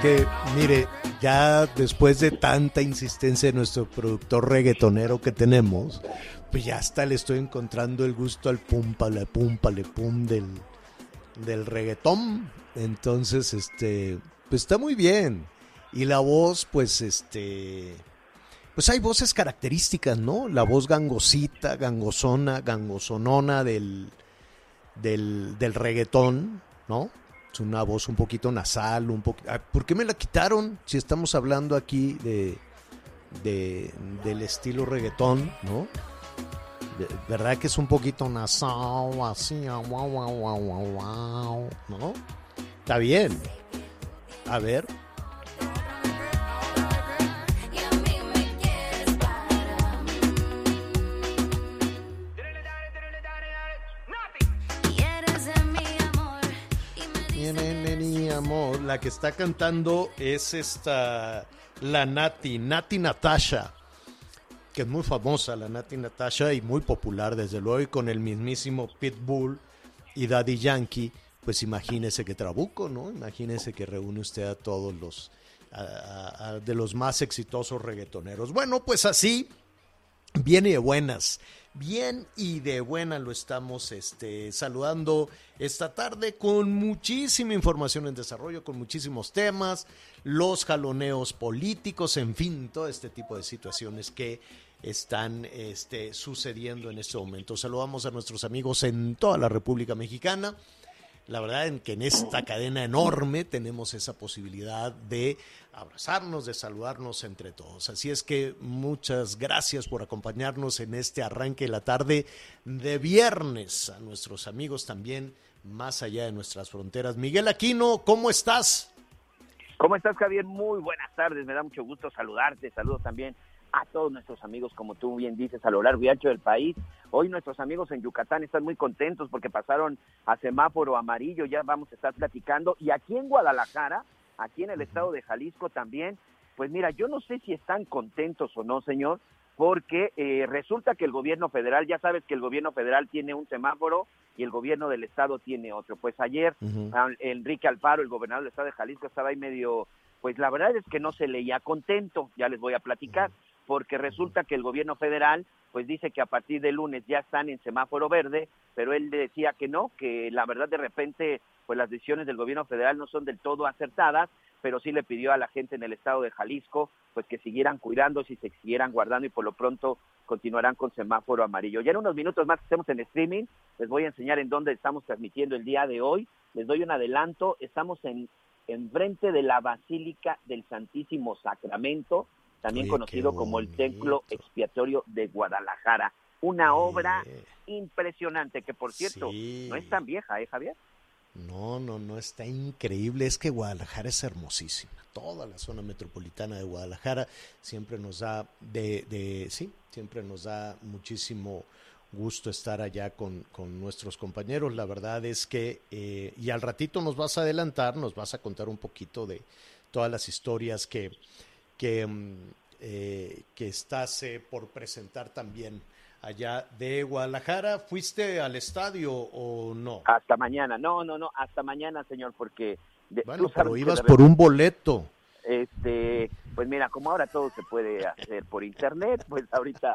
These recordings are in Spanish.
que, mire, ya después de tanta insistencia de nuestro productor reggaetonero que tenemos, pues ya hasta le estoy encontrando el gusto al púmpale, púmpale, pum del, del reggaetón. Entonces, este, pues está muy bien. Y la voz, pues, este, pues hay voces características, ¿no? La voz gangosita, gangosona, gangosonona del, del, del reggaetón, ¿no? Es una voz un poquito nasal, un poquito... ¿Por qué me la quitaron? Si estamos hablando aquí de, de del estilo reggaetón, ¿no? De- ¿Verdad que es un poquito nasal, así, ah, guau, guau, guau, guau, guau, ¿no? Está bien. A ver, la que está cantando es esta, la Nati, Nati Natasha, que es muy famosa, la Nati Natasha, y muy popular, desde luego, y con el mismísimo Pitbull y Daddy Yankee, pues imagínese que trabuco, ¿no? Imagínese que reúne usted a todos los, a- de los más exitosos reggaetoneros. Bueno, pues así, Bien y de buenas. Bien y de buena lo estamos este, saludando esta tarde con muchísima información en desarrollo, con muchísimos temas, los jaloneos políticos, en fin, todo este tipo de situaciones que están este, sucediendo en este momento. Saludamos a nuestros amigos en toda la República Mexicana. La verdad en que en esta cadena enorme tenemos esa posibilidad de abrazarnos, de saludarnos entre todos. Así es que muchas gracias por acompañarnos en este arranque de la tarde de viernes. A nuestros amigos también más allá de nuestras fronteras. Miguel Aquino, ¿cómo estás? ¿Cómo estás, Javier? Muy buenas tardes. Me da mucho gusto saludarte. Saludos también a todos nuestros amigos, como tú bien dices, a lo largo y ancho del país. Hoy nuestros amigos en Yucatán están muy contentos porque pasaron a semáforo amarillo. Ya vamos a estar platicando. Y aquí en Guadalajara, aquí en el estado de Jalisco también, pues mira, yo no sé si están contentos o no, señor, porque eh, resulta que el gobierno federal, ya sabes que el gobierno federal tiene un semáforo y el gobierno del estado tiene otro. Pues ayer Ah, Enrique Alfaro, el gobernador del estado de Jalisco, estaba ahí medio, pues la verdad es que no se leía contento, ya les voy a platicar, porque resulta que el gobierno federal, pues dice que a partir de lunes ya están en semáforo verde, pero él decía que no, que la verdad de repente, pues las decisiones del gobierno federal no son del todo acertadas, pero sí le pidió a la gente en el estado de Jalisco, pues que siguieran cuidándose y se siguieran guardando y por lo pronto continuarán con semáforo amarillo. Ya en unos minutos más que estemos en streaming, les voy a enseñar en dónde estamos transmitiendo el día de hoy. Les doy un adelanto, estamos en enfrente de la Basílica del Santísimo Sacramento, también Oye, conocido como el. Templo Expiatorio de Guadalajara. Una obra impresionante que, por cierto, Sí. no es tan vieja, ¿eh, Javier? No, no, no, está increíble. Es que Guadalajara es hermosísima. Toda la zona metropolitana de Guadalajara siempre nos da, de, de sí, siempre nos da muchísimo gusto estar allá con, con nuestros compañeros. La verdad es que, eh, y al ratito nos vas a adelantar, nos vas a contar un poquito de todas las historias que, que, mm, eh, que estás eh, por presentar también allá de Guadalajara. ¿Fuiste al estadio o no? Hasta mañana. No, no, no, hasta mañana, señor, porque... de- Bueno, pero ibas por un boleto. Este, pues mira, como ahora todo se puede hacer por internet, pues ahorita,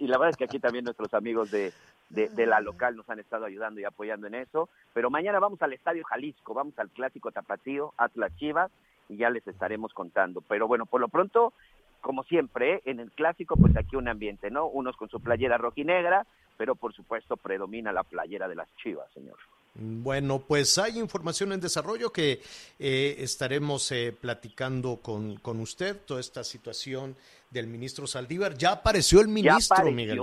y la verdad es que aquí también nuestros amigos de, de, de la local nos han estado ayudando y apoyando en eso. Pero mañana vamos al Estadio Jalisco, vamos al clásico tapatío, Atlas Chivas, y ya les estaremos contando. Pero bueno, por lo pronto, como siempre, en el clásico, pues aquí un ambiente, ¿no? Unos con su playera rojinegra, pero por supuesto predomina la playera de las Chivas, señor. Bueno, pues hay información en desarrollo que eh, estaremos eh, platicando con, con usted, toda esta situación del ministro Saldívar. Ya apareció el ministro, ya Miguel.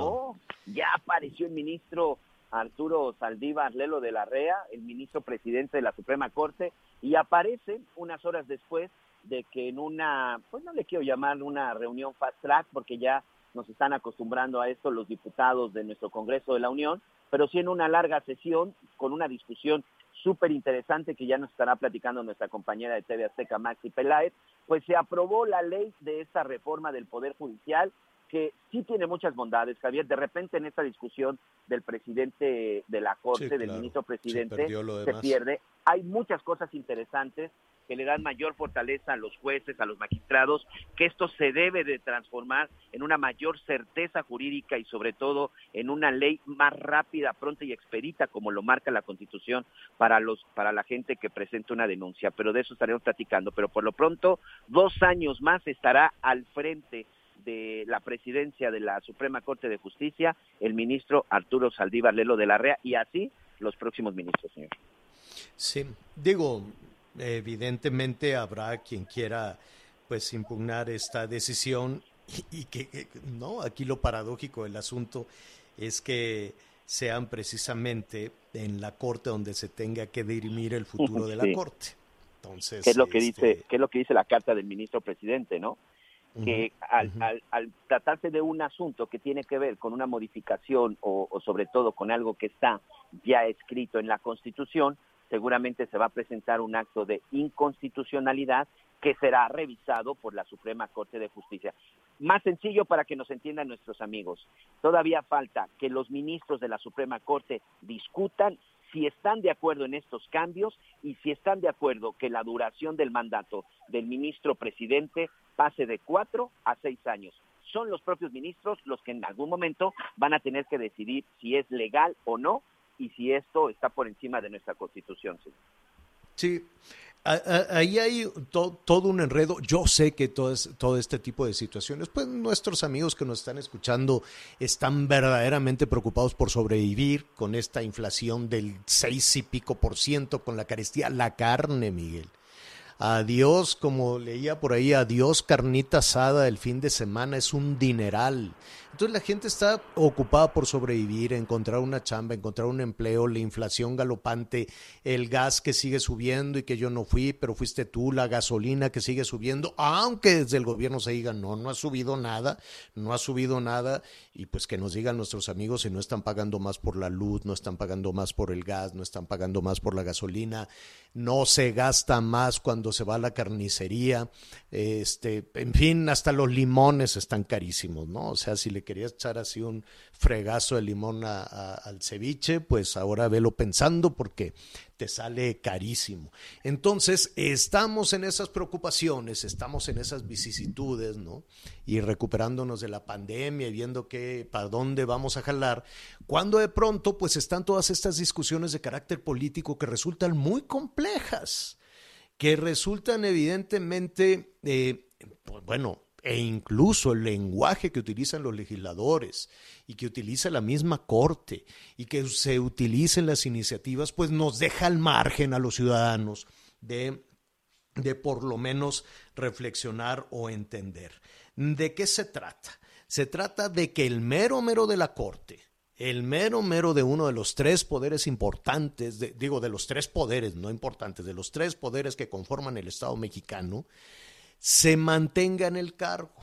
ya apareció el ministro Arturo Saldívar Lelo de la REA, el ministro presidente de la Suprema Corte, y aparece unas horas después de que en una, pues no le quiero llamar una reunión fast track, porque ya nos están acostumbrando a esto los diputados de nuestro Congreso de la Unión, pero sí en una larga sesión con una discusión súper interesante que ya nos estará platicando nuestra compañera de TV Azteca, Maxi Peláez, pues se aprobó la ley de esta reforma del Poder Judicial que sí tiene muchas bondades, Javier. De repente en esta discusión del presidente de la Corte, Sí, del ministro Se presidente, se demás. pierde. Hay muchas cosas interesantes que le dan mayor fortaleza a los jueces, a los magistrados, que esto se debe de transformar en una mayor certeza jurídica y sobre todo en una ley más rápida, pronta y expedita como lo marca la Constitución para los para la gente que presenta una denuncia, pero de eso estaremos platicando, pero por lo pronto dos años más estará al frente de la presidencia de la Suprema Corte de Justicia el ministro Arturo Saldívar Lelo de la REA y así los próximos ministros, señor. Sí, digo, evidentemente habrá quien quiera pues impugnar esta decisión y, y que, que- no, aquí lo paradójico del asunto es que sean precisamente en la corte donde se tenga que dirimir el futuro de la Sí. corte. Entonces, ¿Qué es lo que este, dice, qué es lo que dice la carta del ministro presidente, no? Que al, al- al tratarse de un asunto que tiene que ver con una modificación o, o sobre todo con algo que está ya escrito en la Constitución, seguramente se va a presentar un acto de inconstitucionalidad que será revisado por la Suprema Corte de Justicia. Más sencillo para que nos entiendan nuestros amigos. Todavía falta que los ministros de la Suprema Corte discutan si están de acuerdo en estos cambios y si están de acuerdo que la duración del mandato del ministro presidente pase de cuatro a seis años. Son los propios ministros los que en algún momento van a tener que decidir si es legal o no y si esto está por encima de nuestra constitución. sí. Sí, ahí hay to- todo un enredo. Yo sé que todo, es- todo este tipo de situaciones, pues nuestros amigos que nos están escuchando están verdaderamente preocupados por sobrevivir con esta inflación del seis y pico por ciento, con la carestía, la carne, Miguel. Adiós, como leía por ahí, adiós carnita asada el fin de semana, es un dineral. Entonces la gente está ocupada por sobrevivir, encontrar una chamba, encontrar un empleo, la inflación galopante, el gas que sigue subiendo y que yo no fui, pero fuiste tú, la gasolina que sigue subiendo, aunque desde el gobierno se diga, no, no ha subido nada, no ha subido nada, y pues que nos digan nuestros amigos si no están pagando más por la luz, no están pagando más por el gas, no están pagando más por la gasolina, no se gasta más cuando se va a la carnicería, este, en fin, hasta los limones están carísimos, ¿no? O sea, si le querías echar así un fregazo de limón a- al ceviche, pues ahora velo pensando porque te sale carísimo. Entonces, estamos en esas preocupaciones, estamos en esas vicisitudes, ¿no? Y recuperándonos de la pandemia y viendo que para dónde vamos a jalar, cuando de pronto pues están todas estas discusiones de carácter político que resultan muy complejas, que resultan evidentemente, eh, pues, bueno, e incluso el lenguaje que utilizan los legisladores y que utiliza la misma corte y que se utilicen las iniciativas, pues nos deja al margen a los ciudadanos de de por lo menos reflexionar o entender. ¿De qué se trata? Se trata de que el mero mero de la Corte, el mero mero de uno de los tres poderes importantes, de- digo, de los tres poderes, no importantes, de los tres poderes que conforman el Estado mexicano, se mantenga en el cargo.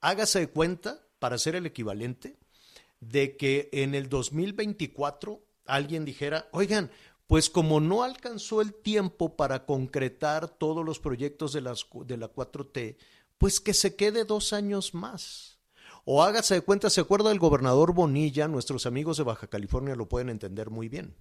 Hágase de cuenta, para hacer el equivalente, de que en el 2024 alguien dijera, oigan, pues como no alcanzó el tiempo para concretar todos los proyectos de, las, de la 4T, pues que se quede dos años más. O hágase de cuenta, ¿se acuerda del gobernador Bonilla? Nuestros amigos de Baja California lo pueden entender muy bien.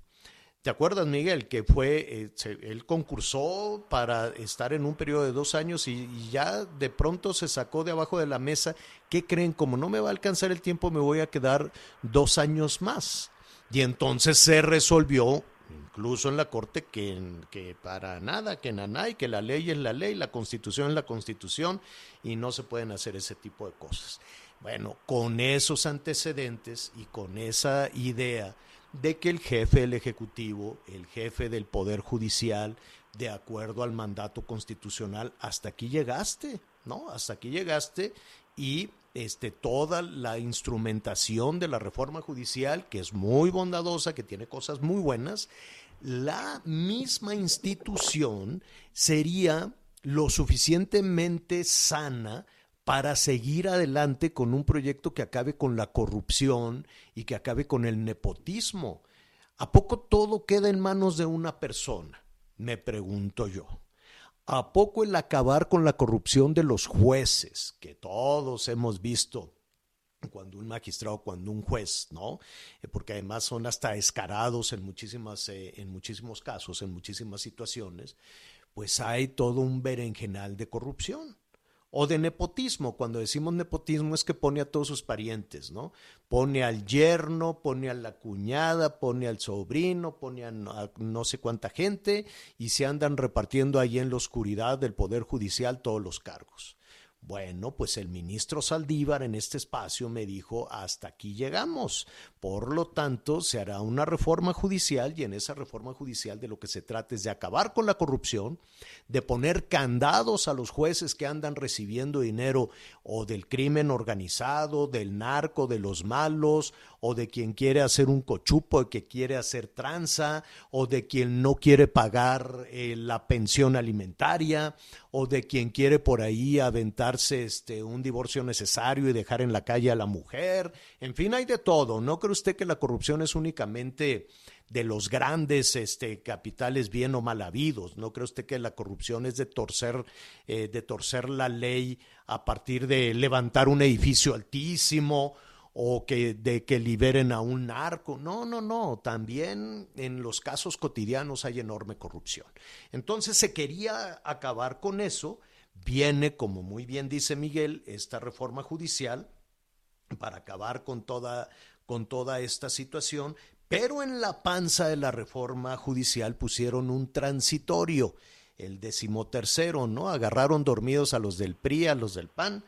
¿Te acuerdas, Miguel, que fue, eh, se- él concursó para estar en un periodo de dos años y, ya de pronto se sacó de abajo de la mesa? ¿Qué creen? Como no me va a alcanzar el tiempo, me voy a quedar dos años más. Y entonces se resolvió, incluso en la Corte, que, que para nada, que nanay, que la ley es la ley, la Constitución es la Constitución y no se pueden hacer ese tipo de cosas. Bueno, con esos antecedentes y con esa idea de que el jefe del Ejecutivo, el jefe del Poder Judicial, de acuerdo al mandato constitucional, hasta aquí llegaste, ¿no? Hasta aquí llegaste y este, toda la instrumentación de la reforma judicial, que es muy bondadosa, que tiene cosas muy buenas, la misma institución sería lo suficientemente sana para seguir adelante con un proyecto que acabe con la corrupción y que acabe con el nepotismo. ¿A poco todo queda en manos de una persona? Me pregunto yo. ¿A poco el acabar con la corrupción de los jueces, que todos hemos visto cuando un magistrado, cuando un juez, ¿no? Eh, porque además son hasta escarados en muchísimas, eh, en muchísimos casos, en muchísimas situaciones, pues hay todo un berenjenal de corrupción o de nepotismo. Cuando decimos nepotismo es que pone a todos sus parientes, ¿no? Pone al yerno, pone a la cuñada, pone al sobrino, pone a no sé cuánta gente y se andan repartiendo ahí en la oscuridad del Poder Judicial todos los cargos. Bueno, pues el ministro Saldívar en este espacio me dijo, hasta aquí llegamos. Por lo tanto, se hará una reforma judicial y en esa reforma judicial de lo que se trata es de acabar con la corrupción, de poner candados a los jueces que andan recibiendo dinero o del crimen organizado, del narco, de los malos, o de quien quiere hacer un cochupo, que quiere hacer tranza, o de quien no quiere pagar eh, la pensión alimentaria, o de quien quiere por ahí aventarse este, un divorcio necesario y dejar en la calle a la mujer. En fin, hay de todo. ¿No cree usted que la corrupción es únicamente de los grandes este, capitales bien o mal habidos. ¿No cree usted que la corrupción es de torcer, eh, de torcer la ley a partir de levantar un edificio altísimo o que de que liberen a un narco? No, no, no. También en los casos cotidianos hay enorme corrupción. Entonces se quería acabar con eso. Viene, como muy bien dice Miguel, esta reforma judicial para acabar con toda con toda esta situación, pero en la panza de la reforma judicial pusieron un transitorio, el decimotercero, ¿no? Agarraron dormidos a los del PRI, a los del PAN,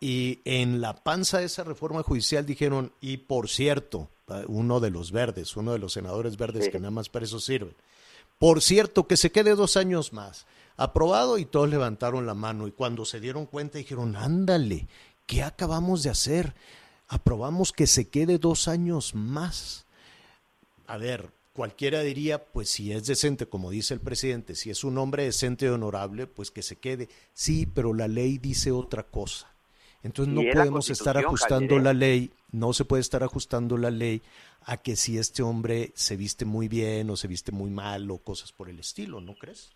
y en la panza de esa reforma judicial dijeron, y por cierto, uno de los verdes, uno de los senadores verdes que nada más para eso sirven, por cierto, que se quede dos años más. Aprobado y todos levantaron la mano y cuando se dieron cuenta dijeron, ándale, ¿qué acabamos de hacer? aprobamos que se quede dos años más. A ver, cualquiera diría, pues si es decente, como dice el presidente, si es un hombre decente y honorable, pues que se quede. Sí, pero la ley dice otra cosa. Entonces no podemos estar ajustando la ley, no se puede estar ajustando la ley a que si este hombre se viste muy bien o se viste muy mal o cosas por el estilo, ¿no crees?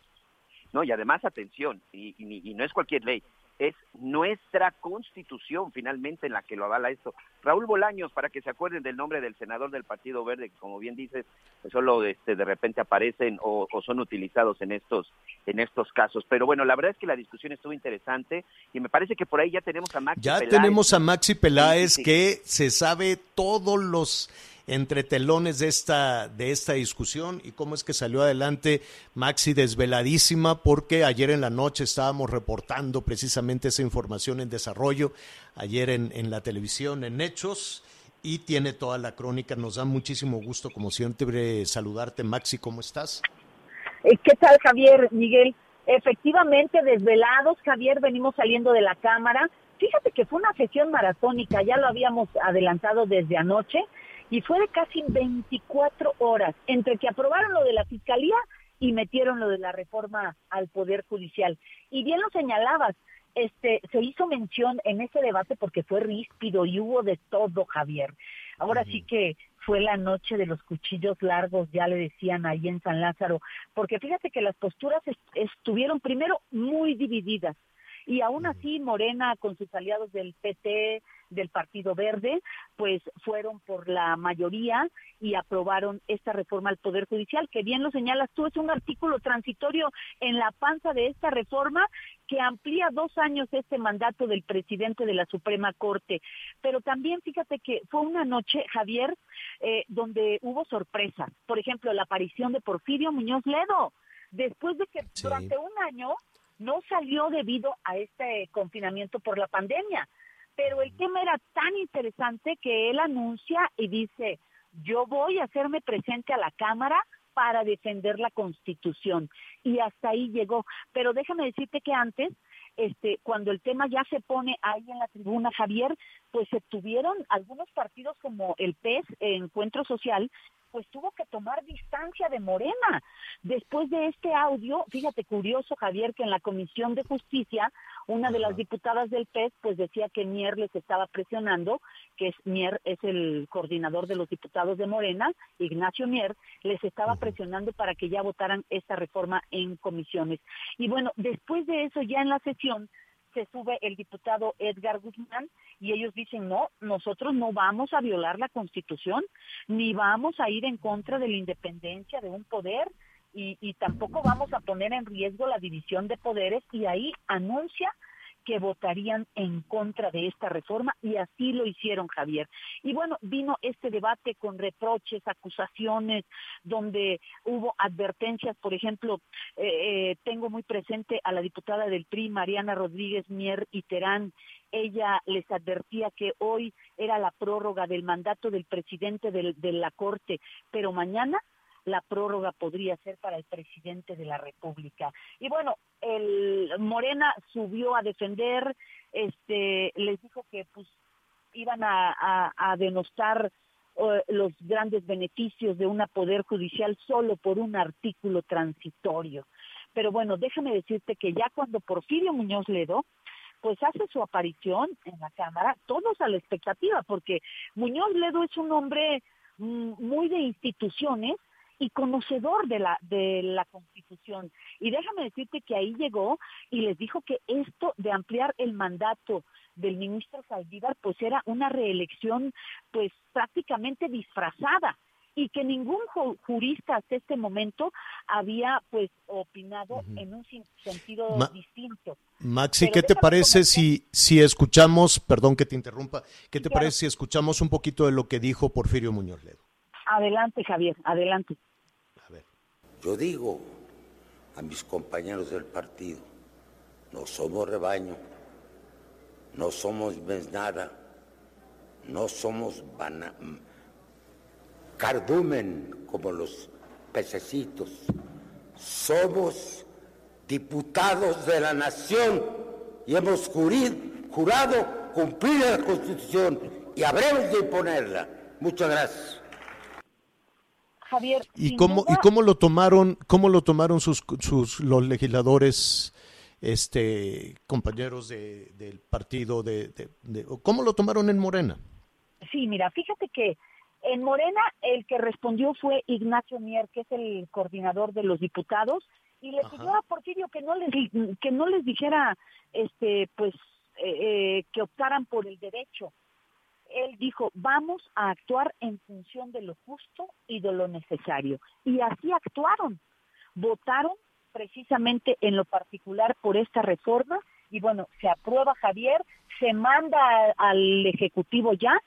No, y además atención, y, y no es cualquier ley, es nuestra constitución finalmente en la que lo avala esto. Raúl Bolaños, para que se acuerden del nombre del senador del Partido Verde, que como bien dices, pues solo este, de repente aparecen o, son utilizados en estos, en estos casos. Pero bueno, la verdad es que la discusión estuvo interesante y me parece que por ahí ya tenemos a Maxi Ya tenemos a Maxi Peláez que se sabe todos los entre telones de esta, de esta discusión y cómo es que salió adelante Maxi desveladísima porque ayer en la noche estábamos reportando precisamente esa información en desarrollo, ayer en, en la televisión, en Hechos, y tiene toda la crónica. Nos da muchísimo gusto, como siempre, saludarte. Maxi, ¿cómo estás? Eh, ¿Qué tal, Javier, Miguel? Efectivamente, desvelados, Javier, venimos saliendo de la Cámara. Fíjate que fue una sesión maratónica, ya lo habíamos adelantado desde anoche y fue de casi 24 horas entre que aprobaron lo de la fiscalía y metieron lo de la reforma al poder judicial. Y bien lo señalabas, este se hizo mención en ese debate porque fue ríspido y hubo de todo, Javier. Ahora sí que fue la noche de los cuchillos largos, ya le decían ahí en San Lázaro, porque fíjate que las posturas estuvieron primero muy divididas y aún así Morena con sus aliados del PT, del Partido Verde, pues fueron por la mayoría y aprobaron esta reforma al Poder Judicial, que bien lo señalas tú, es un artículo transitorio en la panza de esta reforma que amplía dos años este mandato del presidente de la Suprema Corte. Pero también fíjate que fue una noche, Javier, eh, donde hubo sorpresa. Por ejemplo, la aparición de Porfirio Muñoz Ledo, después de que Sí. durante un año no salió debido a este confinamiento por la pandemia. Pero el tema era tan interesante que él anuncia y dice, yo voy a hacerme presente a la Cámara para defender la Constitución. Y hasta ahí llegó. Pero déjame decirte que antes, este, cuando el tema ya se pone ahí en la tribuna, Javier, pues se tuvieron algunos partidos como el PES, Encuentro Social, pues tuvo que tomar distancia de Morena. Después de este audio, fíjate curioso, Javier, que en la Comisión de Justicia, una de las diputadas del PES, pues decía que Mier les estaba presionando, que es Mier es el coordinador de los diputados de Morena, Ignacio Mier, les estaba presionando para que ya votaran esta reforma en comisiones. Y bueno, después de eso, ya en la sesión, se sube el diputado Edgar Guzmán y ellos dicen, no, nosotros no vamos a violar la constitución, ni vamos a ir en contra de la independencia de un poder y, y tampoco vamos a poner en riesgo la división de poderes y ahí anuncia que votarían en contra de esta reforma y así lo hicieron Javier. Y bueno, vino este debate con reproches, acusaciones, donde hubo advertencias, por ejemplo, eh, eh, tengo muy presente a la diputada del PRI, Mariana Rodríguez Mier y Terán, ella les advertía que hoy era la prórroga del mandato del presidente de la Corte, pero mañana la prórroga podría ser para el presidente de la República. Y bueno, el Morena subió a defender, este, les dijo que pues iban a, denostar eh, los grandes beneficios de una poder judicial solo por un artículo transitorio. Pero bueno, déjame decirte que ya cuando Porfirio Muñoz Ledo pues hace su aparición en la Cámara, todos a la expectativa, porque Muñoz Ledo es un hombre mm, muy de instituciones y conocedor de la de la Constitución. Y déjame decirte que ahí llegó y les dijo que esto de ampliar el mandato del ministro Saldívar pues era una reelección pues prácticamente disfrazada y que ningún ju- jurista hasta este momento había pues opinado en un sentido Ma- distinto. Maxi, Pero ¿qué te parece si, si escuchamos, perdón que te interrumpa, ¿qué te claro. parece si escuchamos un poquito de lo que dijo Porfirio Muñoz Ledo? Adelante, Javier, adelante. Yo digo a mis compañeros del partido, no somos rebaño, no somos nada, no somos cardumen como los pececitos, somos diputados de la nación y hemos jurado cumplir la constitución y habremos de imponerla. Muchas gracias. Javier, ¿Y cómo, duda- y cómo lo tomaron, cómo lo tomaron sus, sus los legisladores, este, compañeros de, del partido de, de- de- o cómo lo tomaron en Morena? Sí, mira, fíjate que en Morena el que respondió fue Ignacio Mier, que es el coordinador de los diputados, y le pidió a Porfirio que no les que no les dijera, este, pues, eh, eh, que optaran por el derecho. Él dijo, vamos a actuar en función de lo justo y de lo necesario. Y así actuaron. Votaron precisamente en lo particular por esta reforma y bueno, se aprueba Javier, se manda a- al Ejecutivo ya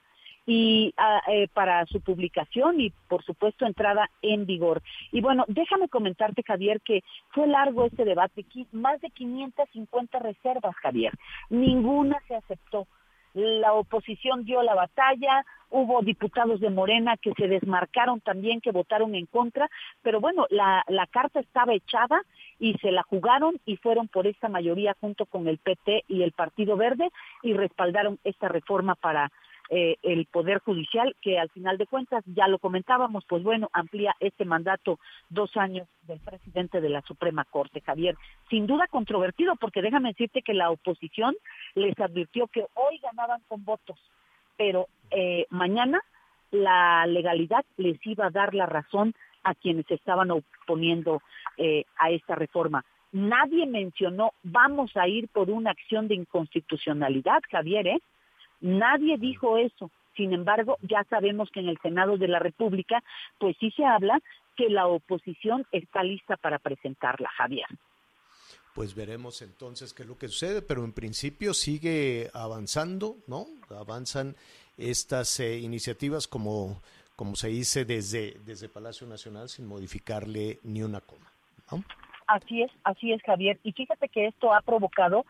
y ah, eh, para su publicación y por supuesto entrada en vigor. Y bueno, déjame comentarte Javier que fue largo este debate, más de 550 reservas Javier, ninguna se aceptó. La oposición dio la batalla, hubo diputados de Morena que se desmarcaron también, que votaron en contra, pero bueno, la, la carta estaba echada y se la jugaron y fueron por esta mayoría junto con el PT y el Partido Verde y respaldaron esta reforma para eh, el Poder Judicial, que al final de cuentas, ya lo comentábamos, pues bueno, amplía este mandato dos años del presidente de la Suprema Corte, Javier. Sin duda controvertido, porque déjame decirte que la oposición les advirtió que hoy ganaban con votos, pero eh, mañana la legalidad les iba a dar la razón a quienes estaban oponiendo eh, a esta reforma. Nadie mencionó, vamos a ir por una acción de inconstitucionalidad, Javier, ¿eh? Nadie dijo eso. Sin embargo, ya sabemos que en el Senado de la República, pues sí se habla que la oposición está lista para presentarla, Javier. pues veremos entonces qué es lo que sucede, pero en principio sigue avanzando, ¿no? Avanzan estas eh, iniciativas como, como se dice desde, desde Palacio Nacional sin modificarle ni una coma, ¿no? Así es, así es, Javier. Y fíjate que esto ha provocado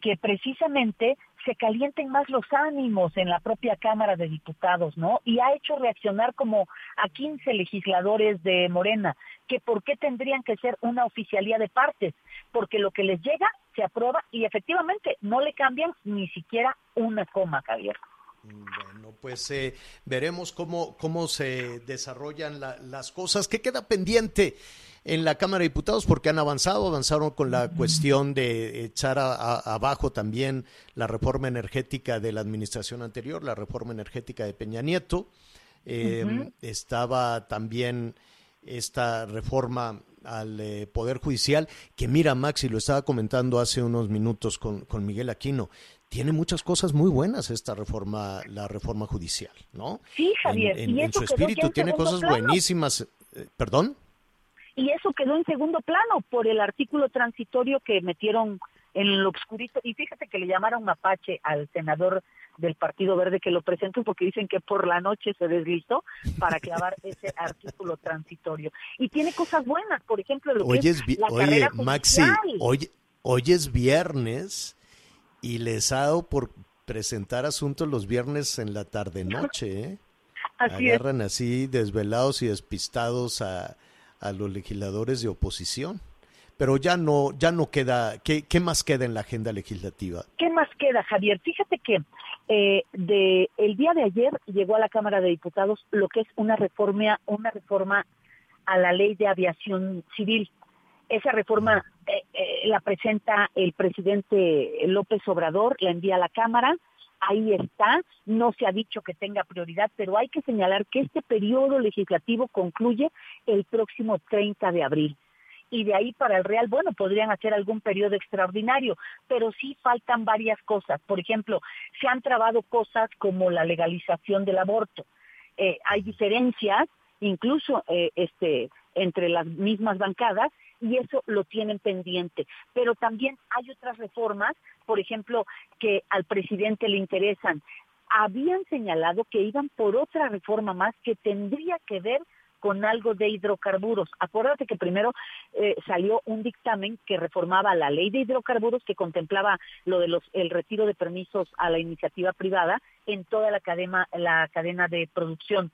que precisamente se calienten más los ánimos en la propia Cámara de Diputados, ¿no? Y ha hecho reaccionar como a 15 legisladores de Morena, que por qué tendrían que ser una oficialía de partes, porque lo que les llega se aprueba y efectivamente no le cambian ni siquiera una coma, Javier. Bueno, pues eh, veremos cómo, cómo se desarrollan la- las cosas. ¿Qué queda pendiente en la Cámara de Diputados? Porque han avanzado, avanzaron con la cuestión de echar a- a- abajo también la reforma energética de la administración anterior, la reforma energética de Peña Nieto. Eh, Ujú. Estaba también esta reforma al eh, Poder Judicial, que mira, Maxi, lo estaba comentando hace unos minutos con, con Miguel Aquino, tiene muchas cosas muy buenas esta reforma, la reforma judicial, ¿no? Sí, Javier, En, en- y en eso su espíritu en tiene cosas plano. buenísimas. Eh, ¿Perdón? Y eso quedó en segundo plano por el artículo transitorio que metieron en lo obscurito. Y fíjate que le llamaron mapache al senador del Partido Verde que lo presentó porque dicen que por la noche se deslizó para clavar ese artículo transitorio. Y tiene cosas buenas, por ejemplo, lo Hoy que es es vi- la oye, carrera Maxi, hoy, hoy es viernes y les ha dado por presentar asuntos los viernes en la tarde-noche, ¿eh? Así es. Agarran así desvelados y despistados a, a los legisladores de oposición. Pero ya no, ya no queda, ¿qué, qué más queda en la agenda legislativa? ¿Qué más queda, Javier? Fíjate que eh, de el día de ayer llegó a la Cámara de Diputados lo que es una reforma, una reforma a la ley de aviación civil. Esa reforma eh, eh, la presenta el presidente López Obrador, la envía a la Cámara, ahí está, no se ha dicho que tenga prioridad, pero hay que señalar que este periodo legislativo concluye el próximo 30 de abril y de ahí para el Real, bueno, podrían hacer algún periodo extraordinario, pero sí faltan varias cosas. Por ejemplo, se han trabado cosas como la legalización del aborto. Eh, hay diferencias, incluso eh, este, entre las mismas bancadas, y eso lo tienen pendiente. Pero también hay otras reformas, por ejemplo, que al presidente le interesan. Habían señalado que iban por otra reforma más que tendría que ver con algo de hidrocarburos. Acuérdate que primero eh, salió un dictamen que reformaba la ley de hidrocarburos que contemplaba lo de los el retiro de permisos a la iniciativa privada en toda la cadena la cadena de producción.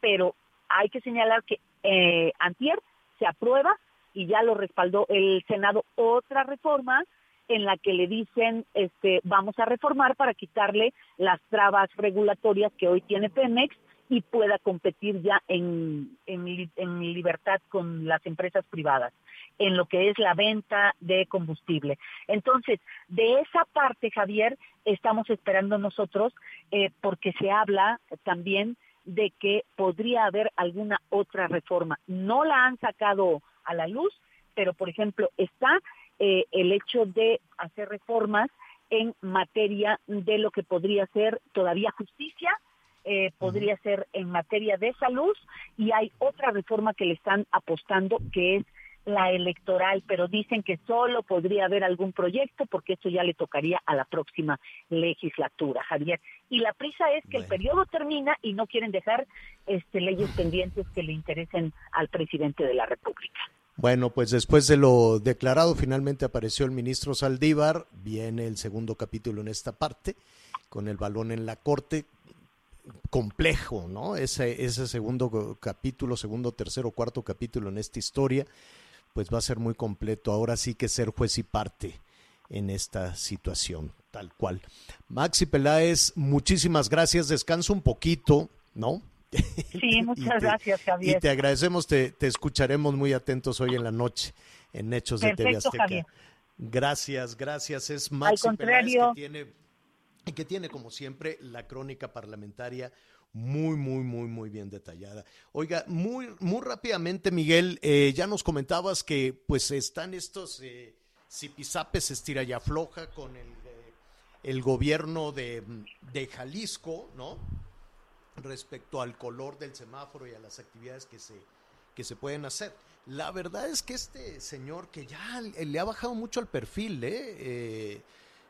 Pero hay que señalar que eh, antier se aprueba y ya lo respaldó el Senado otra reforma en la que le dicen este vamos a reformar para quitarle las trabas regulatorias que hoy tiene Pemex y pueda competir ya en, en, li- en libertad con las empresas privadas en lo que es la venta de combustible. Entonces, de esa parte, Javier, estamos esperando nosotros eh, porque se habla también de que podría haber alguna otra reforma. No la han sacado a la luz, pero por ejemplo está eh, el hecho de hacer reformas en materia de lo que podría ser todavía justicia, eh, podría ser en materia de salud y hay otra reforma que le están apostando que es la electoral, pero dicen que solo podría haber algún proyecto porque eso ya le tocaría a la próxima legislatura, Javier. Y la prisa es que el periodo termina y no quieren dejar este, leyes pendientes que le interesen al presidente de la República. Bueno, pues después de lo declarado, finalmente apareció el ministro Saldívar. Viene el segundo capítulo en esta parte, con el balón en la corte. Complejo, ¿no? Ese, ese segundo capítulo, segundo, tercero, cuarto capítulo en esta historia, pues va a ser muy completo. Ahora sí que ser juez y parte en esta situación, tal cual. Maxi Peláez, muchísimas gracias. Descansa un poquito, ¿no? Sí, muchas te- gracias, Javier. Y te agradecemos, te, te escucharemos muy atentos hoy en la noche en Hechos de TV Azteca. Javier. Gracias, gracias. Es Maxi Al contrario. que tiene, y que tiene, como siempre, la crónica parlamentaria muy, muy, muy, muy bien detallada. Oiga, muy, muy rápidamente, Miguel, eh, ya nos comentabas que pues están estos eh, zipizapes estira y afloja con el, eh, el gobierno de, de Jalisco, ¿no? Respecto al color del semáforo y a las actividades que se, que se pueden hacer. La verdad es que este señor que ya le ha bajado mucho al perfil, ¿eh? Eh,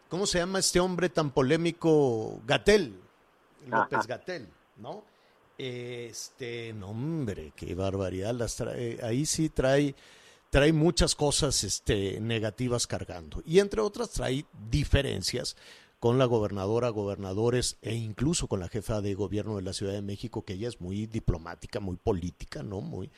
¿Cómo se llama este hombre tan polémico? Gatel, López. Gatel, ¿no? Este, no, hombre, qué barbaridad. Las trae, ahí sí trae, trae muchas cosas este, negativas cargando. Y entre otras trae diferencias con la gobernadora, gobernadores e incluso con la jefa de gobierno de la Ciudad de México, que ella es muy diplomática, muy política, ¿no? Muy,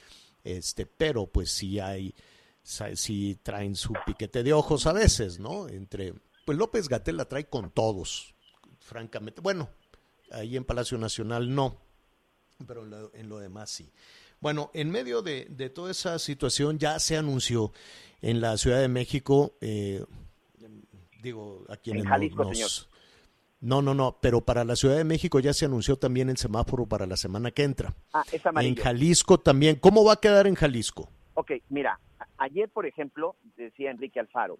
este, pero pues sí hay, sí traen su piquete de ojos a veces, ¿no? Entre, pues López Gatel la trae con todos, francamente. Bueno, ahí en Palacio Nacional no, pero en lo, en lo demás sí. Bueno, en medio de, de toda esa situación ya se anunció en la Ciudad de México, eh, digo, a quienes En no- Jalisco, nos- señor. No, no, no, pero para la Ciudad de México ya se anunció también el semáforo para la semana que entra. Ah, es En. Jalisco también. ¿Cómo va a quedar en Jalisco? Ok, mira, ayer, por ejemplo, decía Enrique Alfaro,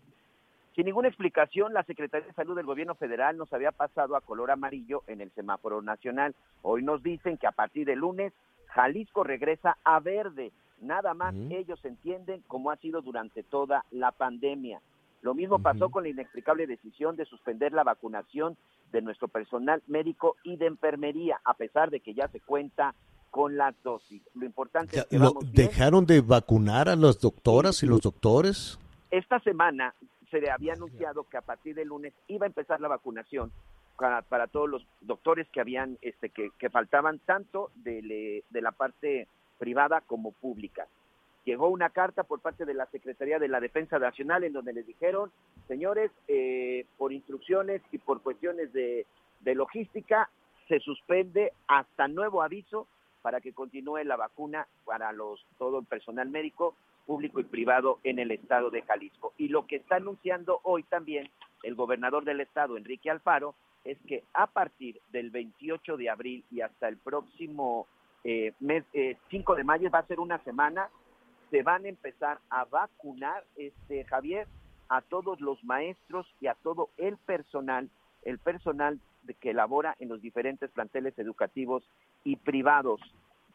sin ninguna explicación, la Secretaría de Salud del Gobierno Federal nos había pasado a color amarillo en el semáforo nacional. Hoy nos dicen que a partir de lunes, Jalisco regresa a verde. Nada más ellos entienden cómo ha sido durante toda la pandemia. Lo mismo pasó con la inexplicable decisión de suspender la vacunación de nuestro personal médico y de enfermería, a pesar de que ya se cuenta con las dosis. Lo importante Ya, es que lo- vamos bien. ¿Dejaron de vacunar a las doctoras y los doctores? Esta semana se le había anunciado que a partir del lunes iba a empezar la vacunación para, para todos los doctores que habían, este, que, que faltaban tanto de, le- de la parte privada como pública. Llegó una carta por parte de la Secretaría de la Defensa Nacional en donde les dijeron, señores, eh, por instrucciones y por cuestiones de, de logística, se suspende hasta nuevo aviso para que continúe la vacuna para los todo el personal médico público y privado en el estado de Jalisco. Y lo que está anunciando hoy también el gobernador del estado, Enrique Alfaro, es que a partir del 28 de abril y hasta el próximo eh, mes eh, 5 de mayo, va a ser una semana, se van a empezar a vacunar, este Javier, a todos los maestros y a todo el personal, el personal que labora en los diferentes planteles educativos y privados.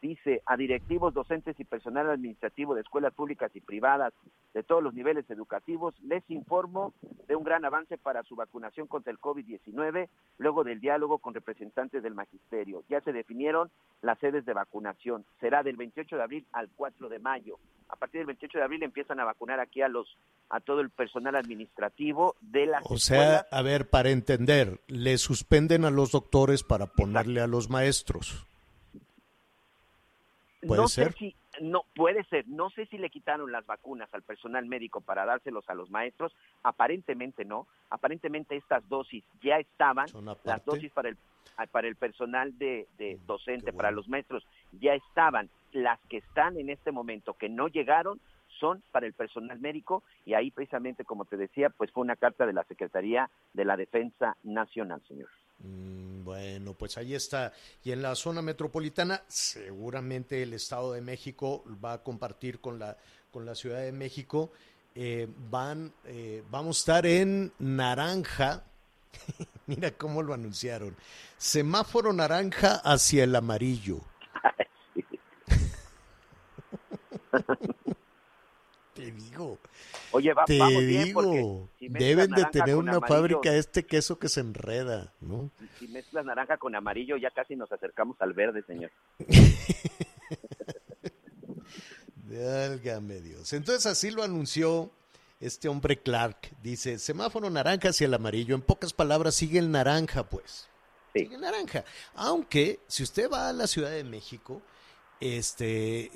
Dice a directivos, docentes y personal administrativo de escuelas públicas y privadas de todos los niveles educativos, les informo de un gran avance para su vacunación contra el COVID-19 luego del diálogo con representantes del magisterio. Ya se definieron las sedes de vacunación. Será del 28 de abril al 4 de mayo. A partir del 28 de abril empiezan a vacunar aquí a los a todo el personal administrativo de las O sea, a ver, para entender, le suspenden a los doctores para ponerle a los maestros. ¿Puede no ser? sé si no puede ser, no sé si le quitaron las vacunas al personal médico para dárselos a los maestros, aparentemente no, aparentemente estas dosis ya estaban, las dosis para el para el personal de, de docente, para los maestros, ya estaban. Las que están en este momento que no llegaron son para el personal médico. Y ahí precisamente, como te decía, pues fue una carta de la Secretaría de la Defensa Nacional, señor. Mm, Bueno, pues ahí está. Y en la zona metropolitana, seguramente el Estado de México va a compartir con la, con la Ciudad de México. Eh, van, eh, vamos a estar en naranja. Mira cómo lo anunciaron. Semáforo naranja hacia el amarillo. Digo. Oye, va- Te vamos bien digo. si Deben de tener una amarillo- fábrica este queso que se enreda, ¿no? Si mezclas naranja con amarillo, ya casi nos acercamos al verde, señor. Válgame Dios. Entonces así lo anunció este hombre Clark. Dice, semáforo naranja hacia el amarillo. En pocas palabras, sigue el naranja, pues. Sigue el naranja. Aunque, si usted va a la Ciudad de México, este,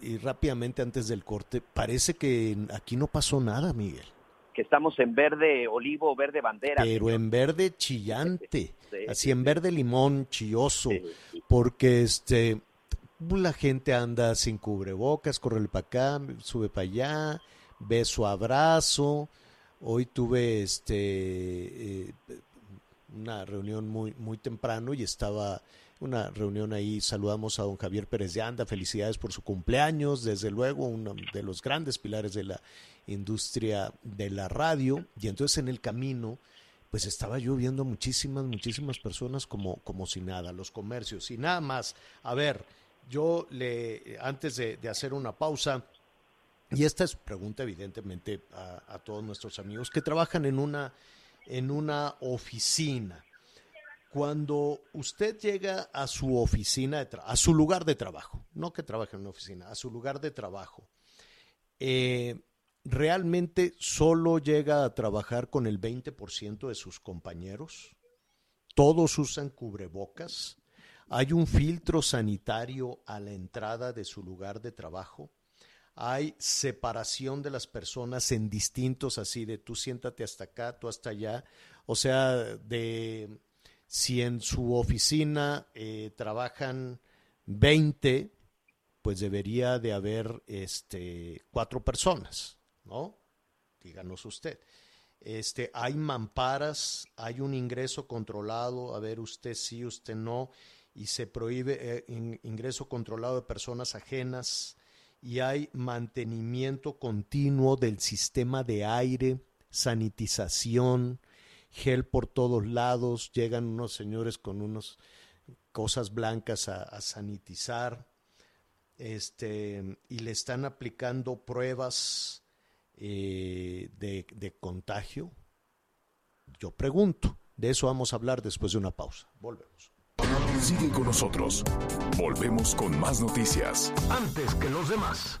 y rápidamente antes del corte, parece que aquí no pasó nada, Miguel. Que estamos en verde olivo, verde bandera. Pero en verde chillante, Sí, así en verde limón chilloso, porque este la gente anda sin cubrebocas, corre para acá, sube para allá, beso, abrazo. Hoy tuve este eh, una reunión muy muy temprano y estaba una reunión ahí, saludamos a don Javier Pérez de Anda, felicidades por su cumpleaños, desde luego uno de los grandes pilares de la industria de la radio, y entonces en el camino, pues estaba yo viendo muchísimas, muchísimas personas como, como si nada, los comercios, y nada más. A ver, yo le, antes de, hacer una pausa, Y esta es pregunta evidentemente a, a todos nuestros amigos que trabajan en una, en una oficina. Cuando usted llega a su oficina, de a su lugar de trabajo, no que trabaje en una oficina, a su lugar de trabajo, eh, realmente solo llega a trabajar con el 20% de sus compañeros. Todos usan cubrebocas. Hay un filtro sanitario a la entrada de su lugar de trabajo. Hay separación de las personas en distintos, así de tú siéntate hasta acá, tú hasta allá. O sea, de si en su oficina eh, trabajan 20, pues debería de haber este, cuatro personas, ¿no? Díganos usted. Este, hay mamparas, hay un ingreso controlado, a ver, usted sí, usted no, y se prohíbe eh, in- ingreso controlado de personas ajenas, y hay mantenimiento continuo del sistema de aire, sanitización, gel por todos lados, llegan unos señores con unas cosas blancas a, sanitizar, este, y le están aplicando pruebas eh, de, de contagio. Yo pregunto, de eso vamos a hablar después de una pausa. Volvemos. Sigue con nosotros. Volvemos con más noticias. Antes que los demás.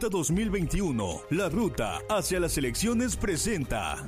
Ruta 2021, la ruta hacia las elecciones presenta.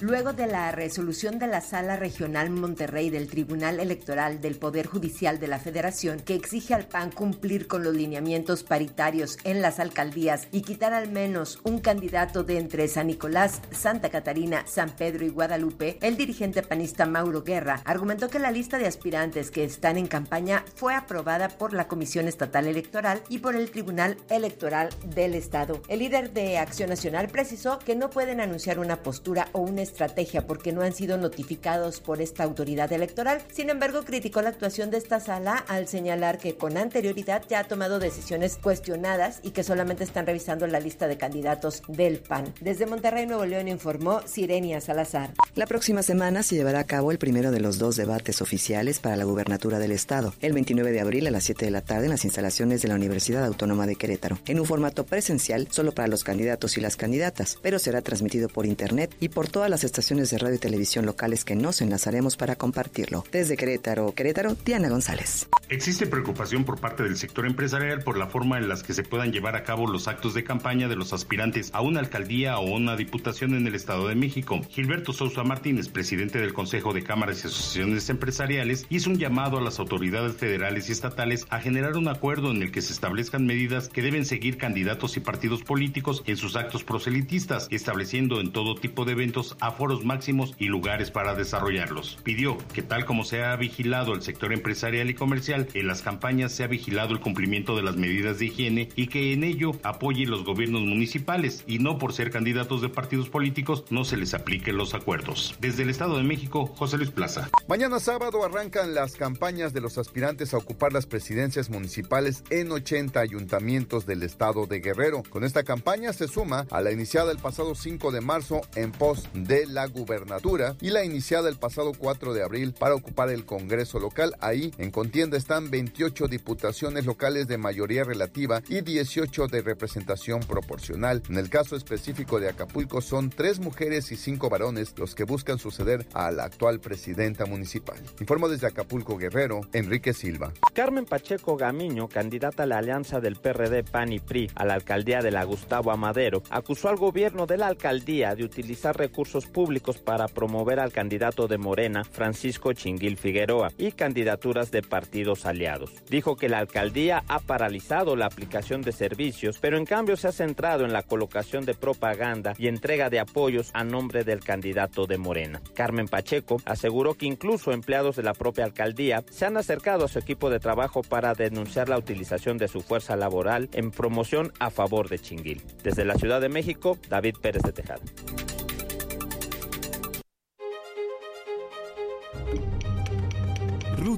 Luego de la resolución de la Sala Regional Monterrey del Tribunal Electoral del Poder Judicial de la Federación que exige al PAN cumplir con los lineamientos paritarios en las alcaldías y quitar al menos un candidato de entre San Nicolás, Santa Catarina, San Pedro y Guadalupe, el dirigente panista Mauro Guerra argumentó que la lista de aspirantes que están en campaña fue aprobada por la Comisión Estatal Electoral y por el Tribunal Electoral del Estado. El líder de Acción Nacional precisó que no pueden anunciar una postura o una estrategia porque no han sido notificados por esta autoridad electoral. Sin embargo, criticó la actuación de esta sala al señalar que con anterioridad ya ha tomado decisiones cuestionadas y que solamente están revisando la lista de candidatos del PAN. Desde Monterrey, Nuevo León, informó Sirenia Salazar. La próxima semana se llevará a cabo el primero de los dos debates oficiales para la gubernatura del Estado, el 29 de abril a las 7 de la tarde en las instalaciones de la Universidad Autónoma de Querétaro, en un formato presencial solo para los candidatos y las candidatas, pero será transmitido por internet y por todas las estaciones de radio y televisión locales que nos enlazaremos para compartirlo. Desde Querétaro, Querétaro, Diana González. Existe preocupación por parte del sector empresarial por la forma en las que se puedan llevar a cabo los actos de campaña de los aspirantes a una alcaldía o una diputación en el Estado de México. Gilberto Sousa Martínez, presidente del Consejo de Cámaras y Asociaciones Empresariales, hizo un llamado a las autoridades federales y estatales a generar un acuerdo en el que se establezcan medidas que deben seguir candidatos y partidos políticos en sus actos proselitistas, estableciendo en todo tipo de eventos aforos máximos y lugares para desarrollarlos. Pidió que tal como se ha vigilado el sector empresarial y comercial, en las campañas se ha vigilado el cumplimiento de las medidas de higiene y que en ello apoye los gobiernos municipales y no por ser candidatos de partidos políticos no se les apliquen los acuerdos. Desde el Estado de México, José Luis Plaza. Mañana sábado arrancan las campañas de los aspirantes a ocupar las presidencias municipales en 80 ayuntamientos del estado de Guerrero. Con esta campaña se suma a la iniciada el pasado 5 de marzo en pos de la gubernatura y la iniciada el pasado 4 de abril para ocupar el Congreso local. Ahí en contienda están 28 diputaciones locales de mayoría relativa y 18 de representación proporcional. En el caso específico de Acapulco son tres mujeres y cinco varones los que buscan suceder a la actual presidenta municipal. Informo desde Acapulco Guerrero, Enrique Silva. Carmen Pacheco Gamiño, candidata a la alianza del PRD PAN y PRI a la alcaldía de la Gustavo Amadero, acusó al gobierno de la alcaldía de utilizar recursos públicos para promover al candidato de Morena, Francisco Chinguil Figueroa, y candidaturas de partidos aliados. Dijo que la alcaldía ha paralizado la aplicación de servicios, pero en cambio se ha centrado en la colocación de propaganda y entrega de apoyos a nombre del candidato de Morena. Carmen Pacheco aseguró que incluso empleados de la propia alcaldía se han acercado a su equipo de trabajo para denunciar la utilización de su fuerza laboral en promoción a favor de Chinguil. Desde la Ciudad de México, David Pérez de Tejada.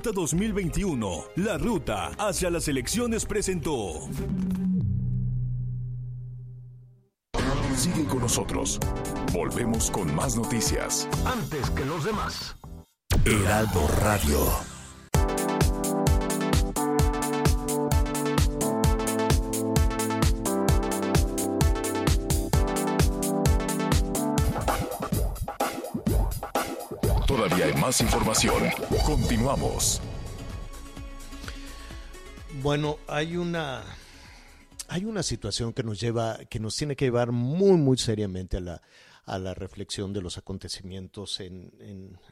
Ruta 2021, la ruta hacia las elecciones presentó. Sigue con nosotros. Volvemos con más noticias. Antes que los demás. Heraldo Radio. Información. Continuamos. Bueno, hay una hay una situación que nos lleva, que nos tiene que llevar muy, muy seriamente a la, a la reflexión de los acontecimientos en,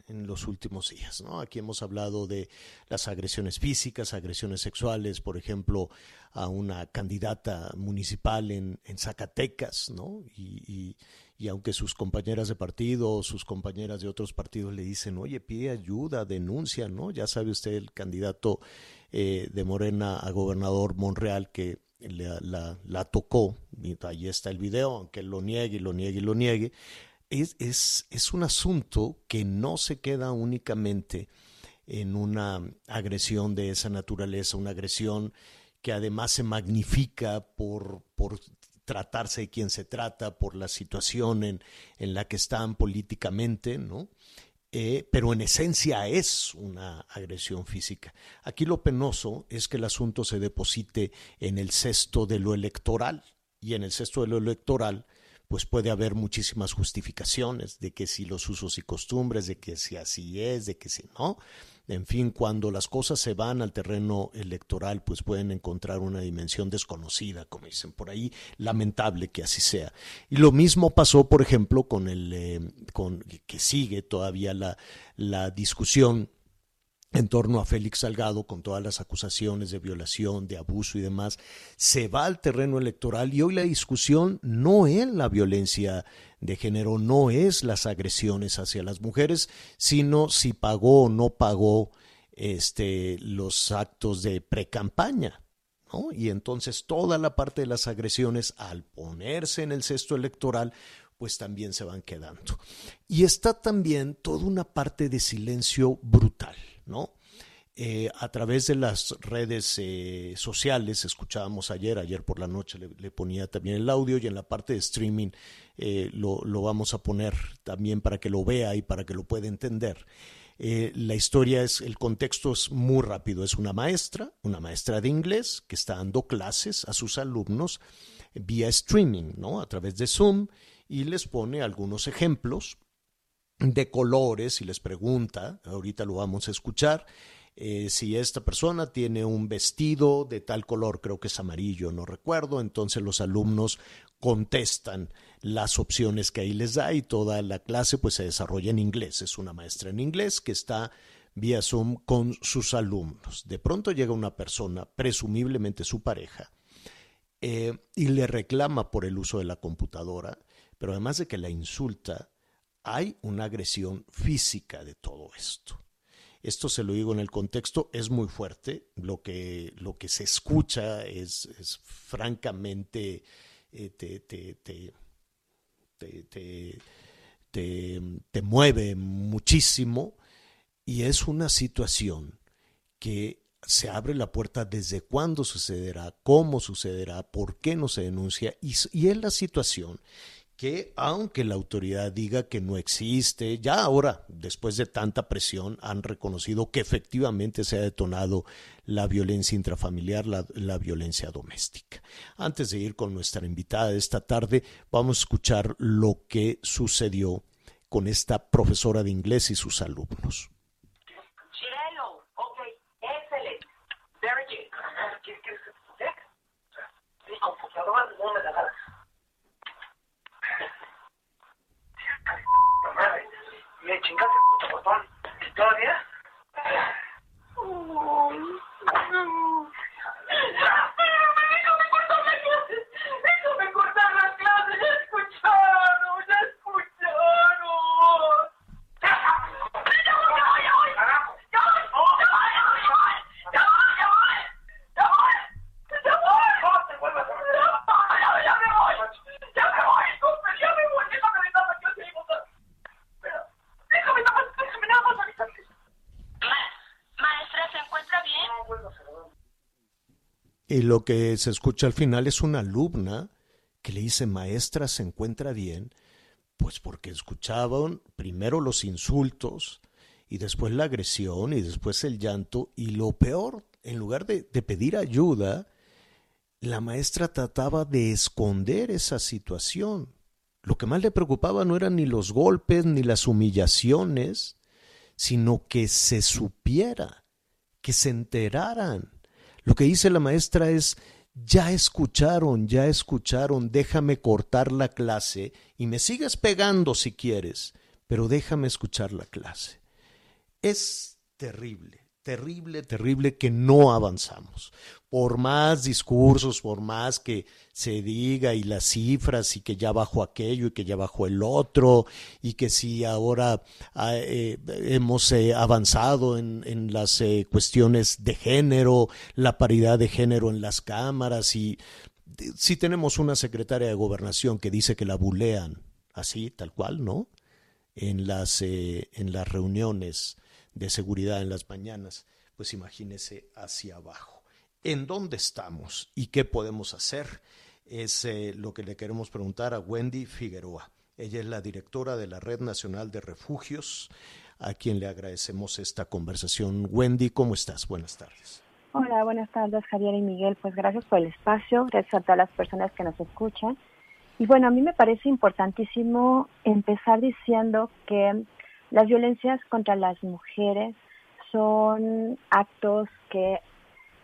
en, los últimos días. ¿no? Aquí hemos hablado de las agresiones físicas, agresiones sexuales, por ejemplo, a una candidata municipal en, Zacatecas, ¿no? Y, y aunque sus compañeras de partido o sus compañeras de otros partidos le dicen, oye, pide ayuda, denuncia, ¿no? Ya sabe usted el candidato eh, de Morena a gobernador Monreal que la, la, tocó, y ahí está el video, aunque lo niegue, lo niegue, lo niegue, es, es, es un asunto que no se queda únicamente en una agresión de esa naturaleza, una agresión que además se magnifica por, por tratarse de quien se trata, por la situación en, en la que están políticamente, ¿no? Eh, pero en esencia es una agresión física. Aquí lo penoso es que el asunto se deposite en el cesto de lo electoral y en el cesto de lo electoral pues puede haber muchísimas justificaciones de que si los usos y costumbres, de que si así es, de que si no. En fin, cuando las cosas se van al terreno electoral, pues pueden encontrar una dimensión desconocida, como dicen por ahí, lamentable que así sea. Y lo mismo pasó, por ejemplo, con el, eh, con que sigue todavía la, la discusión en torno a Félix Salgado con todas las acusaciones de violación, de abuso y demás, se va al terreno electoral y hoy la discusión no es la violencia de género, no es las agresiones hacia las mujeres, sino si pagó o no pagó este, los actos de precampaña. ¿no? Y entonces toda la parte de las agresiones, al ponerse en el cesto electoral, pues también se van quedando. Y está también toda una parte de silencio brutal. ¿No? Eh, a través de las redes eh, sociales, escuchábamos ayer, ayer por la noche le, ponía también el audio y en la parte de streaming eh, lo, lo, vamos a poner también para que lo vea y para que lo pueda entender. La historia es, el contexto es muy rápido, es una maestra, una maestra de inglés que está dando clases a sus alumnos vía streaming, ¿no? A través de Zoom y les pone algunos ejemplos de colores y les pregunta, ahorita lo vamos a escuchar, eh, si esta persona tiene un vestido de tal color, creo que es amarillo, no recuerdo, entonces los alumnos contestan las opciones que ahí les da y toda la clase pues se desarrolla en inglés. Es una maestra en inglés que está vía Zoom con sus alumnos. De pronto llega una persona, presumiblemente su pareja, eh, y le reclama por el uso de la computadora, pero además de que la insulta, hay una agresión física de todo esto. Esto se lo digo en el contexto, es muy fuerte, lo que, lo que se escucha es, es francamente, eh, te, te, te, te, mueve muchísimo y es una situación que se abre la puerta desde cuándo sucederá, cómo sucederá, por qué no se denuncia y, y es la situación que aunque la autoridad diga que no existe, ya ahora, después de tanta presión, han reconocido que efectivamente se ha detonado la violencia intrafamiliar, la, la, violencia doméstica. Antes de ir con nuestra invitada de esta tarde, vamos a escuchar lo que sucedió con esta profesora de inglés y sus alumnos. Me chingaste el puto botón. ¿Y todavía? Déjame cortar Y lo que se escucha al final es una alumna que le dice, maestra, ¿se encuentra bien? Pues porque escuchaban primero los insultos y después la agresión y después el llanto y lo peor, en lugar de, de pedir ayuda, la maestra trataba de esconder esa situación. Lo que más le preocupaba no eran ni los golpes ni las humillaciones, sino que se supiera, que se enteraran. Lo que dice la maestra es, ya escucharon, ya escucharon, déjame cortar la clase y me sigues pegando si quieres, pero déjame escuchar la clase. Es terrible, terrible, terrible que no avanzamos. Por más discursos, por más que se diga y las cifras y que ya bajó aquello y que ya bajó el otro y que si ahora ah, eh, hemos eh, avanzado en, las eh, cuestiones de género, la paridad de género en las cámaras y si tenemos una secretaria de gobernación que dice que la bulean así, tal cual, ¿no? En las, eh, en las reuniones de seguridad en las mañanas, pues imagínese hacia abajo. ¿En dónde estamos y qué podemos hacer? Es eh, lo que le queremos preguntar a Wendy Figueroa. Ella es la directora de la Red Nacional de Refugios, a quien le agradecemos esta conversación. Wendy, ¿cómo estás? Buenas tardes. Hola, buenas tardes Javier y Miguel. Pues gracias por el espacio, gracias a todas las personas que nos escuchan. Y bueno, a mí me parece importantísimo empezar diciendo que las violencias contra las mujeres son actos que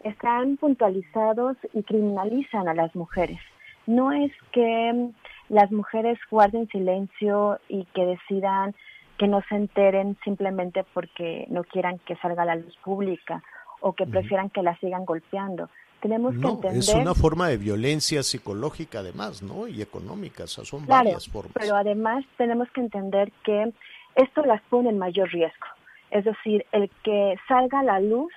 están puntualizados y criminalizan a las mujeres. No es que las mujeres guarden silencio y que decidan que no se enteren simplemente porque no quieran que salga la luz pública o que prefieran que la sigan golpeando. Tenemos que entender es una forma de violencia psicológica además, ¿no? Y económica, o sea, son Claro, varias formas. pero además tenemos que entender que esto las pone en mayor riesgo. Es decir, el que salga a la luz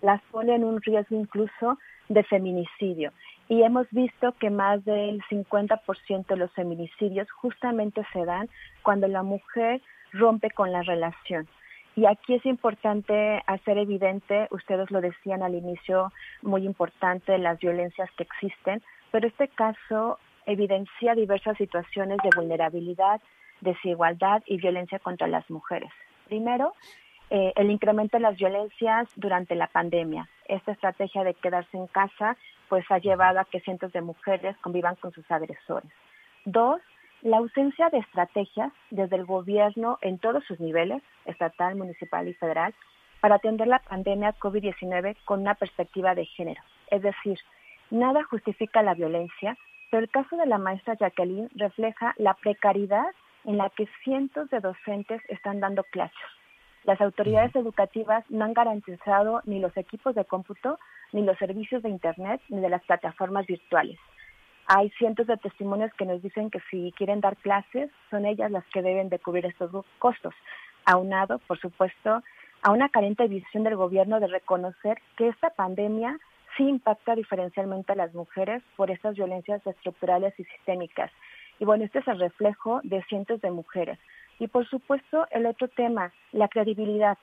las pone en un riesgo incluso de feminicidio. Y hemos visto que más del 50% de los feminicidios justamente se dan cuando la mujer rompe con la relación. Y aquí es importante hacer evidente, ustedes lo decían al inicio, muy importante las violencias que existen, pero este caso evidencia diversas situaciones de vulnerabilidad, desigualdad y violencia contra las mujeres. Primero, eh, el incremento de las violencias durante la pandemia. Esta estrategia de quedarse en casa pues ha llevado a que cientos de mujeres convivan con sus agresores. Dos, la ausencia de estrategias desde el gobierno en todos sus niveles, estatal, municipal y federal, para atender la pandemia COVID-19 con una perspectiva de género. Es decir, nada justifica la violencia, pero el caso de la maestra Jacqueline refleja la precariedad en la que cientos de docentes están dando clases. Las autoridades educativas no han garantizado ni los equipos de cómputo, ni los servicios de Internet, ni de las plataformas virtuales. Hay cientos de testimonios que nos dicen que si quieren dar clases, son ellas las que deben de cubrir estos costos, aunado, por supuesto, a una carente visión del gobierno de reconocer que esta pandemia sí impacta diferencialmente a las mujeres por estas violencias estructurales y sistémicas. Y bueno, este es el reflejo de cientos de mujeres. Y por supuesto, el otro tema, la credibilidad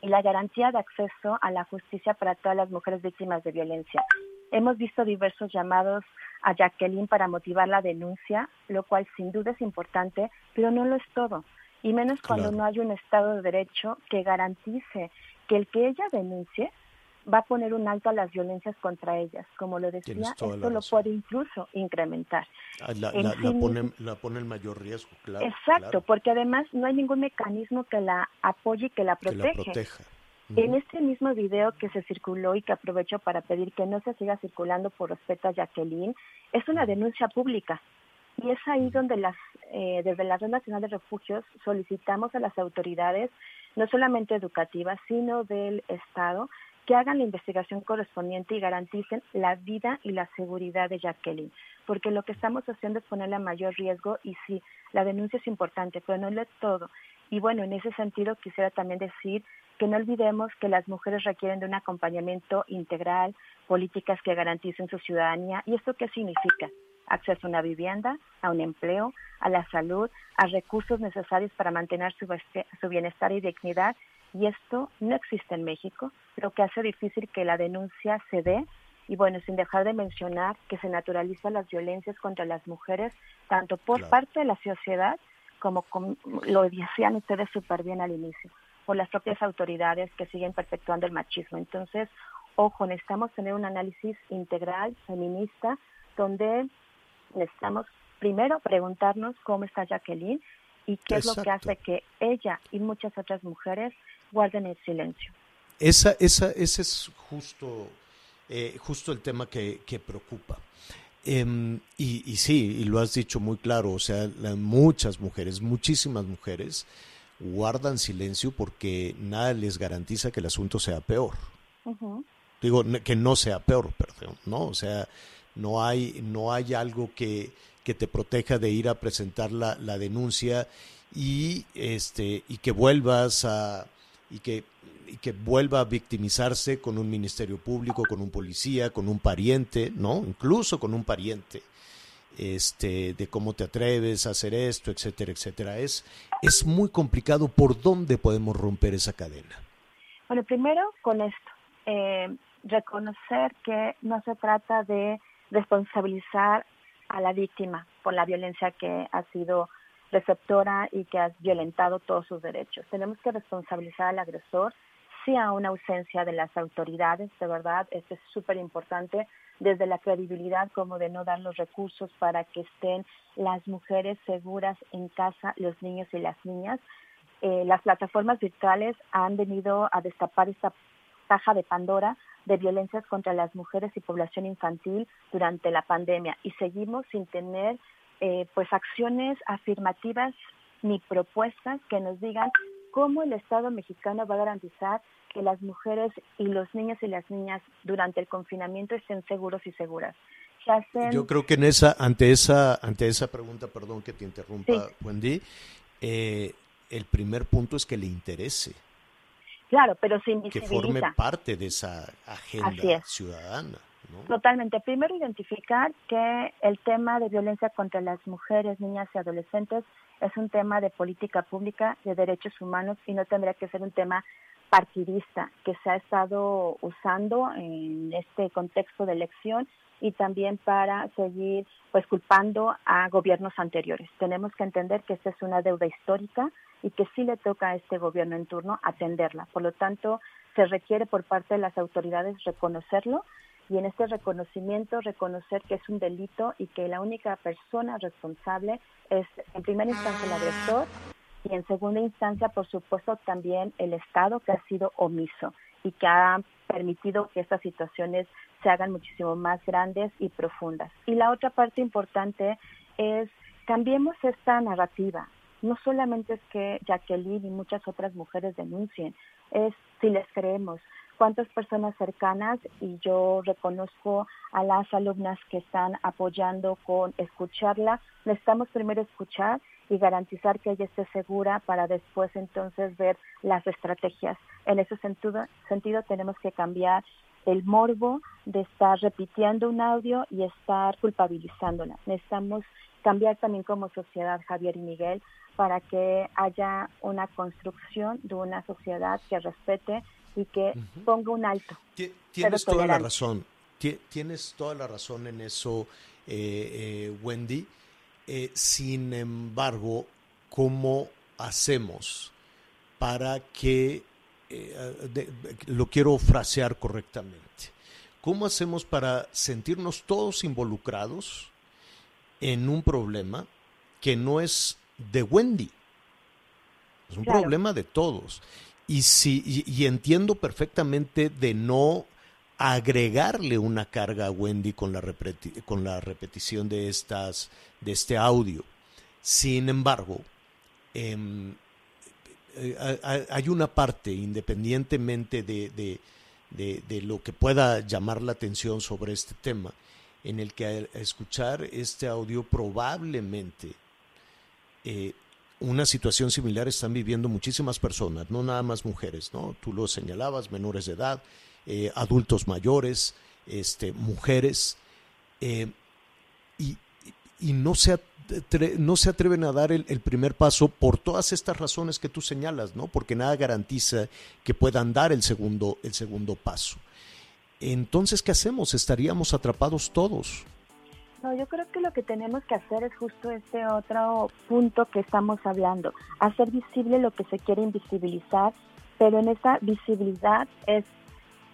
y la garantía de acceso a la justicia para todas las mujeres víctimas de violencia. Hemos visto diversos llamados a Jacqueline para motivar la denuncia, lo cual sin duda es importante, pero no lo es todo. Y menos cuando Claro. no hay un Estado de Derecho que garantice que el que ella denuncie va a poner un alto a las violencias contra ellas. Como lo decía, esto lo razón. puede incluso incrementar. Ah, La, pone, la pone en mayor riesgo, claro. Exacto, claro, porque además no hay ningún mecanismo que la apoye y que la que la protege. proteja. En este mismo video que se circuló y que aprovecho para pedir que no se siga circulando por respeto a Jacqueline, es una denuncia pública. Y es ahí donde las, eh, desde la Red Nacional de Refugios solicitamos a las autoridades, no solamente educativas, sino del Estado, que hagan la investigación correspondiente y garanticen la vida y la seguridad de Jacqueline, porque lo que estamos haciendo es ponerle a mayor riesgo y sí, la denuncia es importante, pero no es todo. Y bueno, en ese sentido quisiera también decir que no olvidemos que las mujeres requieren de un acompañamiento integral, políticas que garanticen su ciudadanía. ¿Y esto qué significa? Acceso a una vivienda, a un empleo, a la salud, a recursos necesarios para mantener su bienestar y dignidad. Y esto no existe en México, lo que hace difícil que la denuncia se dé. Y bueno, sin dejar de mencionar que se naturalizan las violencias contra las mujeres, tanto por Claro. parte de la sociedad como, como lo decían ustedes súper bien al inicio, por las propias autoridades que siguen perpetuando el machismo. Entonces, ojo, necesitamos tener un análisis integral, feminista, donde necesitamos primero preguntarnos cómo está Jacqueline y qué es lo que hace que ella y muchas otras mujeres guarden el silencio. Esa, esa, ese es justo, eh, justo el tema que, que preocupa. Em, y, y sí, y lo has dicho muy claro, o sea, la- muchas mujeres, muchísimas mujeres guardan silencio porque nada les garantiza que el asunto sea peor. Digo, que no sea peor, perdón, ¿no? O sea, no hay, no hay algo que, que te proteja de ir a presentar la, la denuncia y, este, y que vuelvas a, y que, y que vuelva a victimizarse con un ministerio público, con un policía, con un pariente, ¿no? Incluso con un pariente, este, de cómo te atreves a hacer esto, etcétera, etcétera. Es, es muy complicado por dónde podemos romper esa cadena. Bueno, primero con esto, eh, reconocer que no se trata de responsabilizar a la víctima por la violencia que ha sido receptora y que ha violentado todos sus derechos. Tenemos que responsabilizar al agresor, sí a una ausencia de las autoridades, de verdad, esto es súper importante, desde la credibilidad como de no dar los recursos para que estén las mujeres seguras en casa, los niños y las niñas, eh, las plataformas virtuales han venido a destapar esta caja de Pandora de violencias contra las mujeres y población infantil durante la pandemia y seguimos sin tener eh, pues acciones afirmativas ni propuestas que nos digan cómo el Estado mexicano va a garantizar que las mujeres y los niños y las niñas durante el confinamiento estén seguros y seguras. Hacen Yo creo que en esa, ante esa, ante esa pregunta, perdón que te interrumpa, Sí. Wendy, eh, el primer punto es que le interese, claro, pero se que forme parte de esa agenda ciudadana. Totalmente. Primero, identificar que el tema de violencia contra las mujeres, niñas y adolescentes es un tema de política pública, de derechos humanos y no tendría que ser un tema partidista que se ha estado usando en este contexto de elección y también para seguir pues culpando a gobiernos anteriores. Tenemos que entender que esta es una deuda histórica y que sí le toca a este gobierno en turno atenderla. Por lo tanto, se requiere por parte de las autoridades reconocerlo y en este reconocimiento reconocer que es un delito y que la única persona responsable es en primera instancia el agresor y en segunda instancia, por supuesto, también el Estado que ha sido omiso y que ha permitido que estas situaciones se hagan muchísimo más grandes y profundas. Y la otra parte importante es cambiemos esta narrativa. No solamente es que Jacqueline y muchas otras mujeres denuncien, es si les creemos, cuántas personas cercanas y yo reconozco a las alumnas que están apoyando con escucharla. Necesitamos primero escuchar y garantizar que ella esté segura para después entonces ver las estrategias. En ese sentido, sentido tenemos que cambiar el morbo de estar repitiendo un audio y estar culpabilizándola. Necesitamos cambiar también como sociedad, Javier y Miguel, para que haya una construcción de una sociedad que respete y que ponga un alto. Tienes toda la razón. Ti- Tienes toda la razón en eso, eh, eh, Wendy. Eh, sin embargo, ¿cómo hacemos para que, de- lo quiero frasear correctamente, ¿cómo hacemos para sentirnos todos involucrados en un problema que no es de Wendy? Es un Claro. problema de todos. Y, si, y, entiendo perfectamente de no agregarle una carga a Wendy con la, con la repetición de, estas, de este audio. Sin embargo, em, eh, ha- ha- hay una parte, independientemente de, de- de- de lo que pueda llamar la atención sobre este tema, en el que al escuchar este audio probablemente eh, una situación similar están viviendo muchísimas personas, no nada más mujeres, ¿no? Tú lo señalabas, menores de edad, eh, adultos mayores, este, mujeres, eh, y, y no, se no se atreven a dar el, el primer paso por todas estas razones que tú señalas, ¿no? Porque nada garantiza que puedan dar el segundo, el segundo paso. Entonces, ¿qué hacemos? Estaríamos atrapados todos. No, yo creo que lo que tenemos que hacer es justo este otro punto que estamos hablando, hacer visible lo que se quiere invisibilizar, pero en esa visibilidad es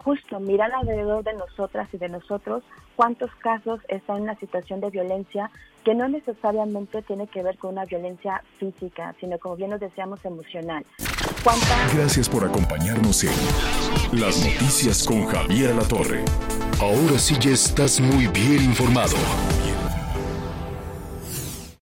justo mirar alrededor de nosotras y de nosotros cuántos casos están en una situación de violencia que no necesariamente tiene que ver con una violencia física, sino como bien nos decíamos emocional. ¿Cuántas Gracias por acompañarnos en Las Noticias con Javier La Torre. Ahora sí ya estás muy bien informado.